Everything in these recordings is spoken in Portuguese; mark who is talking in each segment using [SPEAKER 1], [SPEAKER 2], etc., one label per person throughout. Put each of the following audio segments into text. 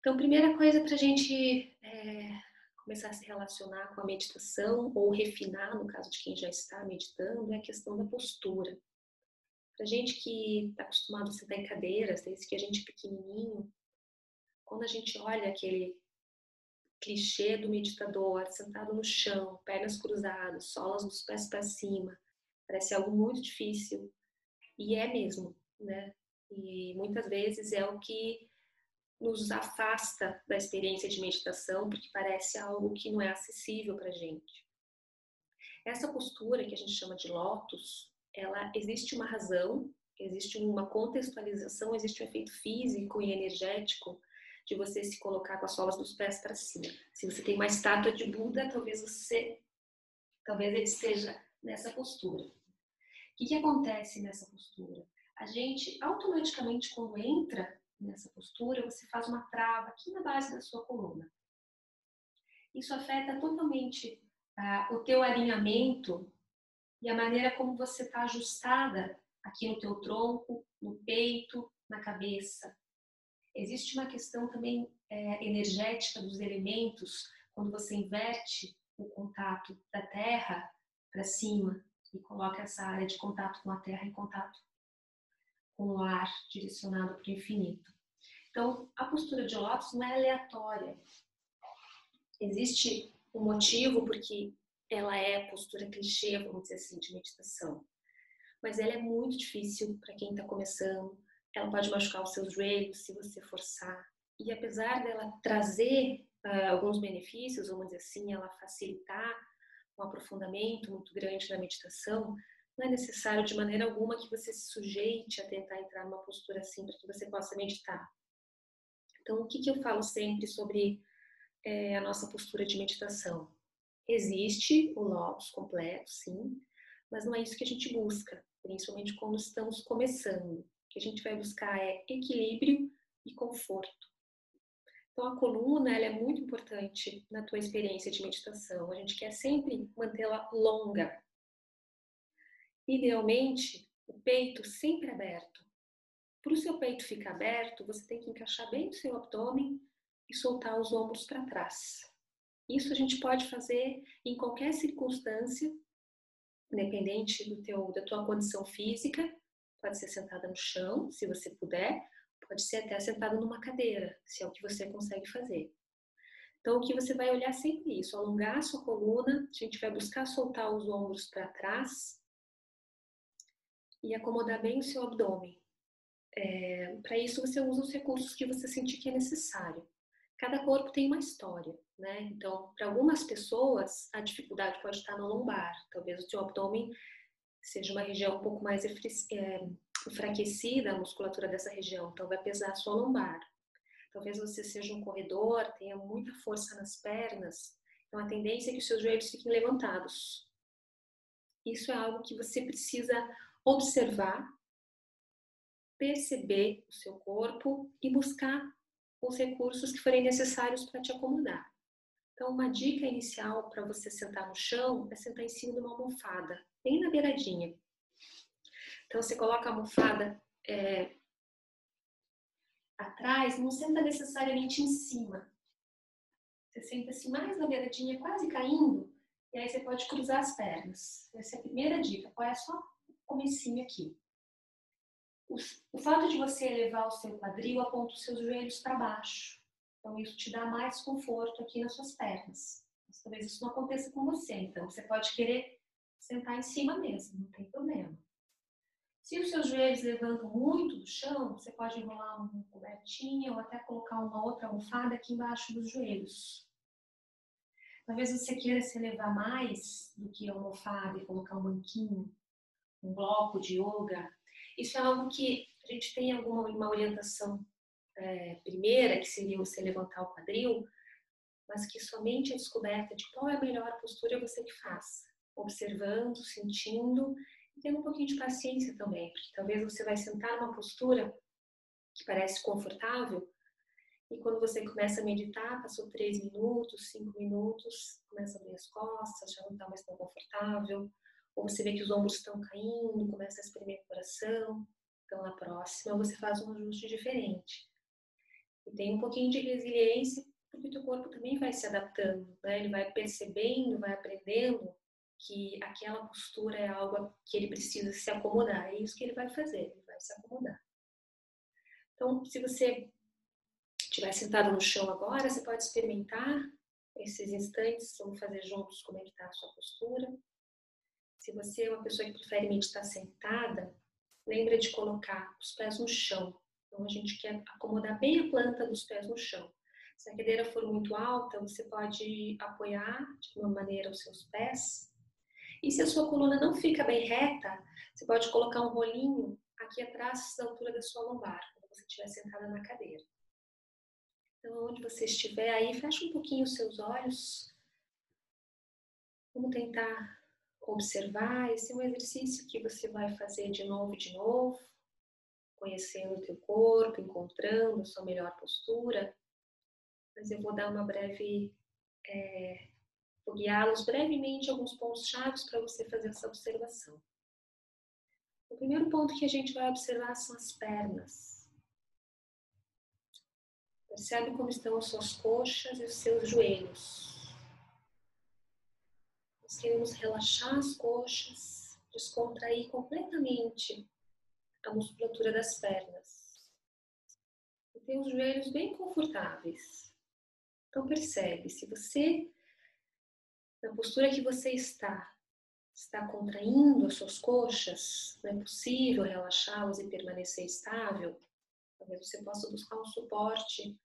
[SPEAKER 1] Então, primeira coisa para a gente é, começar a se relacionar com a meditação ou refinar, no caso de quem já está meditando, é a questão da postura. Para gente que está acostumado a sentar em cadeiras, desde que a gente é pequenininho, quando a gente olha aquele clichê do meditador sentado no chão, pernas cruzadas, solas dos pés para cima, parece algo muito difícil e é mesmo, né? E muitas vezes é o que nos afasta da experiência de meditação, porque parece algo que não é acessível para gente. Essa postura que a gente chama de lótus, ela existe uma razão, existe uma contextualização, existe um efeito físico e energético de você se colocar com as solas dos pés para cima. Se você tem uma estátua de Buda, talvez você, talvez ele esteja nessa postura. O que, que acontece nessa postura? A gente automaticamente quando entra nessa postura, você faz uma trava aqui na base da sua coluna. Isso afeta totalmente ah, o teu alinhamento e a maneira como você está ajustada aqui no teu tronco, no peito, na cabeça. Existe uma questão também é, energética dos elementos quando você inverte o contato da Terra para cima e coloca essa área de contato com a Terra em contato com o ar direcionado para o infinito. Então, a postura de lótus não é aleatória. Existe um motivo porque ela é postura clichê, vamos dizer assim, de meditação. Mas ela é muito difícil para quem está começando. Ela pode machucar os seus joelhos se você forçar. E apesar dela trazer uh, alguns benefícios, vamos dizer assim, ela facilitar um aprofundamento muito grande na meditação, não é necessário de maneira alguma que você se sujeite a tentar entrar numa postura assim para que você possa meditar. Então, o que, que eu falo sempre sobre é, a nossa postura de meditação? Existe o lótus completo, sim, mas não é isso que a gente busca, principalmente quando estamos começando. O que a gente vai buscar é equilíbrio e conforto. Então, a coluna ela é muito importante na tua experiência de meditação. A gente quer sempre mantê-la longa, Idealmente, o peito sempre aberto. Para o seu peito ficar aberto, você tem que encaixar bem o seu abdômen e soltar os ombros para trás. Isso a gente pode fazer em qualquer circunstância, independente do teu, da tua condição física. Pode ser sentada no chão, se você puder. Pode ser até sentada numa cadeira, se é o que você consegue fazer. Então, o que você vai olhar sempre isso, alongar a sua coluna, a gente vai buscar soltar os ombros para trás, e acomodar bem o seu abdômen. É, Para isso, você usa os recursos que você sentir que é necessário. Cada corpo tem uma história, né? Então, para algumas pessoas, a dificuldade pode estar no lombar. Talvez o seu abdômen seja uma região um pouco mais é, enfraquecida, a musculatura dessa região, então vai pesar a sua lombar. Talvez você seja um corredor, tenha muita força nas pernas, então a tendência é que os seus joelhos fiquem levantados. Isso é algo que você precisa observar, perceber o seu corpo e buscar os recursos que forem necessários para te acomodar. Então, uma dica inicial para você sentar no chão é sentar em cima de uma almofada, bem na beiradinha. Então, você coloca a almofada é, atrás, não senta necessariamente em cima. Você senta assim mais na beiradinha, quase caindo, e aí você pode cruzar as pernas. Essa é a primeira dica. Qual é só comecinho aqui. O, o fato de você elevar o seu quadril aponta os seus joelhos para baixo. Então, isso te dá mais conforto aqui nas suas pernas. Mas talvez isso não aconteça com você. Então, você pode querer sentar em cima mesmo, não tem problema. Se os seus joelhos levantam muito do chão, você pode enrolar uma cobertinha ou até colocar uma outra almofada aqui embaixo dos joelhos. Talvez você queira se elevar mais do que a almofada e colocar um banquinho um bloco de yoga, isso é algo que a gente tem alguma uma orientação é, primeira, que seria você levantar o quadril, mas que somente a descoberta de qual é a melhor postura você que faz, observando, sentindo e tendo um pouquinho de paciência também, porque talvez você vai sentar numa postura que parece confortável e quando você começa a meditar, passou três minutos, cinco minutos, começa a abrir as costas, já não está mais tão confortável, ou você vê que os ombros estão caindo, começa a espremer o coração. Então, na próxima, você faz um ajuste diferente. E tem um pouquinho de resiliência, porque o teu corpo também vai se adaptando, né? Ele vai percebendo, vai aprendendo que aquela postura é algo que ele precisa se acomodar. É isso que ele vai fazer, ele vai se acomodar. Então, se você estiver sentado no chão agora, você pode experimentar esses instantes, vamos fazer juntos como é que está a sua postura. Se você é uma pessoa que prefere meditar sentada, lembra de colocar os pés no chão. Então, a gente quer acomodar bem a planta dos pés no chão. Se a cadeira for muito alta, você pode apoiar de uma maneira os seus pés. E se a sua coluna não fica bem reta, você pode colocar um rolinho aqui atrás da altura da sua lombar, quando você estiver sentada na cadeira. Então, onde você estiver aí, fecha um pouquinho os seus olhos. Vamos tentar observar. Esse é um exercício que você vai fazer de novo e de novo, conhecendo o teu corpo, encontrando a sua melhor postura. Mas eu vou dar uma breve, é, vou guiá-los brevemente alguns pontos chaves para você fazer essa observação. O primeiro ponto que a gente vai observar são as pernas. Percebe como estão as suas coxas e os seus joelhos. Queremos relaxar as coxas, descontrair completamente a musculatura das pernas. E ter os joelhos bem confortáveis. Então percebe, se você, na postura que você está, está contraindo as suas coxas, não é possível relaxá-las e permanecer estável, talvez você possa buscar um suporte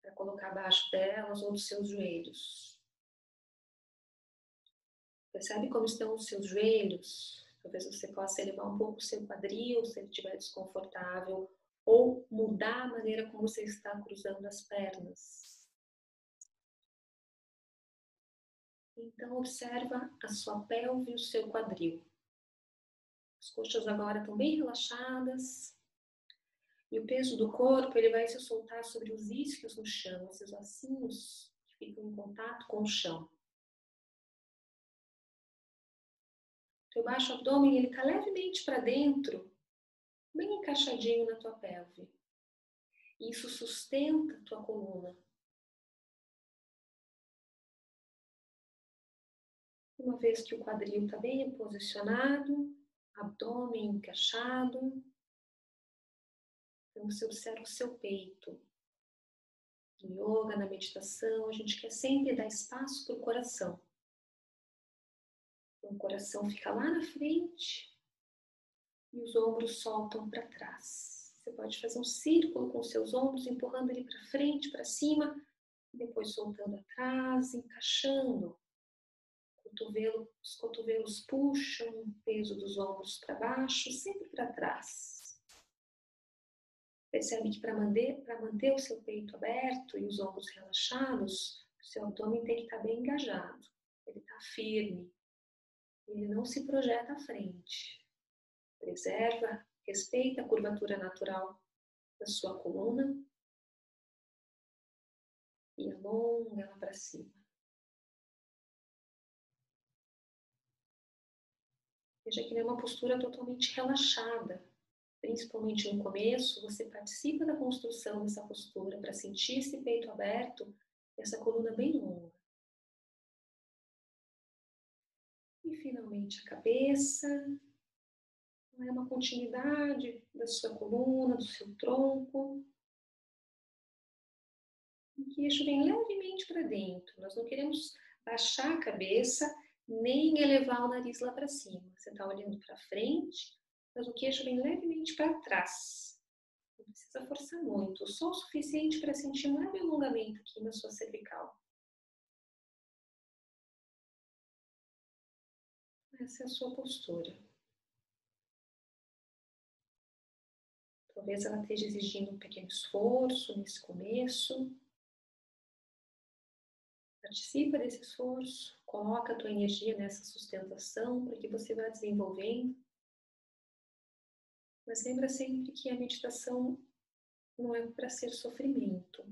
[SPEAKER 1] para colocar abaixo delas ou dos seus joelhos. Percebe como estão os seus joelhos? Talvez você possa elevar um pouco o seu quadril se ele estiver desconfortável, ou mudar a maneira como você está cruzando as pernas. Então observa a sua pelve e o seu quadril. As coxas agora estão bem relaxadas, e o peso do corpo ele vai se soltar sobre os isquios no chão, esses ossinhos que ficam em contato com o chão. Teu baixo abdômen ele está levemente para dentro, bem encaixadinho na tua pelve. Isso sustenta a tua coluna. Uma vez que o quadril está bem posicionado, abdômen encaixado, então você observa o seu peito. No yoga, na meditação, a gente quer sempre dar espaço para o coração. O coração fica lá na frente e os ombros soltam para trás. Você pode fazer um círculo com seus ombros, empurrando ele para frente, para cima, depois soltando atrás, encaixando. Cotovelo, os cotovelos puxam o peso dos ombros para baixo, sempre para trás. Percebe que para manter, manter o seu peito aberto e os ombros relaxados, o seu abdômen tem que estar tá bem engajado. Ele está firme. Ele não se projeta à frente. Preserva, respeita a curvatura natural da sua coluna e alonga ela para cima. Veja que ele é uma postura totalmente relaxada principalmente no começo, você participa da construção dessa postura para sentir esse peito aberto e essa coluna bem longa. Finalmente a cabeça. É uma continuidade da sua coluna, do seu tronco. O queixo vem levemente para dentro. Nós não queremos baixar a cabeça nem elevar o nariz lá para cima. Você está olhando para frente, mas o queixo vem levemente para trás. Não precisa forçar muito, só o suficiente para sentir um leve alongamento aqui na sua cervical. Essa é a sua postura. Talvez ela esteja exigindo um pequeno esforço nesse começo. Participa desse esforço, coloca a tua energia nessa sustentação para que você vá desenvolvendo mas lembra sempre que a meditação não é para ser sofrimento.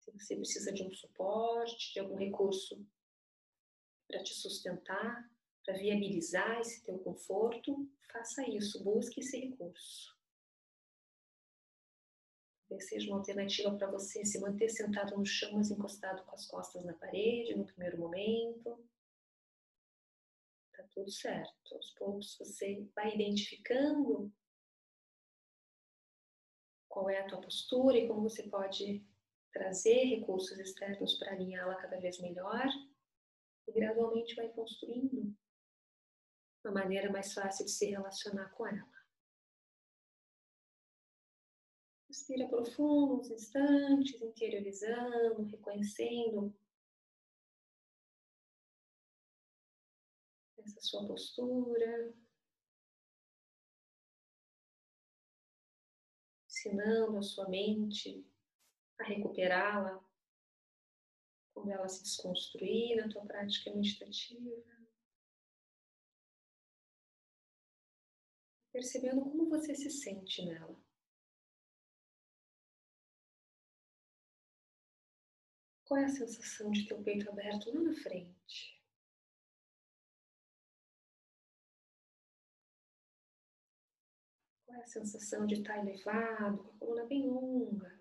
[SPEAKER 1] Se você precisa de um suporte, de algum recurso para te sustentar, para viabilizar esse teu conforto, faça isso, busque esse recurso. Talvez seja uma alternativa para você se manter sentado no chão, mas encostado com as costas na parede no primeiro momento. Tá tudo certo. Aos poucos você vai identificando qual é a tua postura e como você pode trazer recursos externos para alinhá-la cada vez melhor e gradualmente vai construindo uma maneira mais fácil de se relacionar com ela. Respira profundo uns instantes, interiorizando, reconhecendo essa sua postura, ensinando a sua mente a recuperá-la quando ela se desconstruir na tua prática meditativa. Percebendo como você se sente nela. Qual é a sensação de teu peito aberto lá na frente? Qual é a sensação de estar elevado, com a coluna bem longa?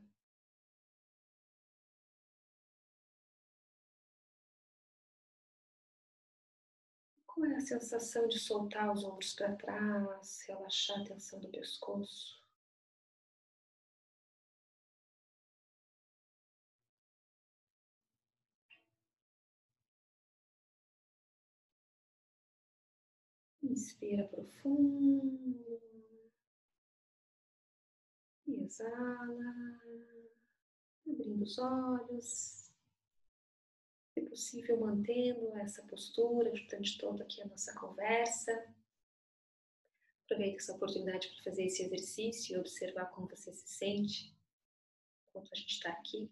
[SPEAKER 1] Qual é a sensação de soltar os ombros para trás, relaxar a tensão do pescoço? Inspira profundo. E exala. Abrindo os olhos. Se possível, mantendo essa postura durante toda aqui a nossa conversa. Aproveite essa oportunidade para fazer esse exercício e observar como você se sente enquanto a gente está aqui.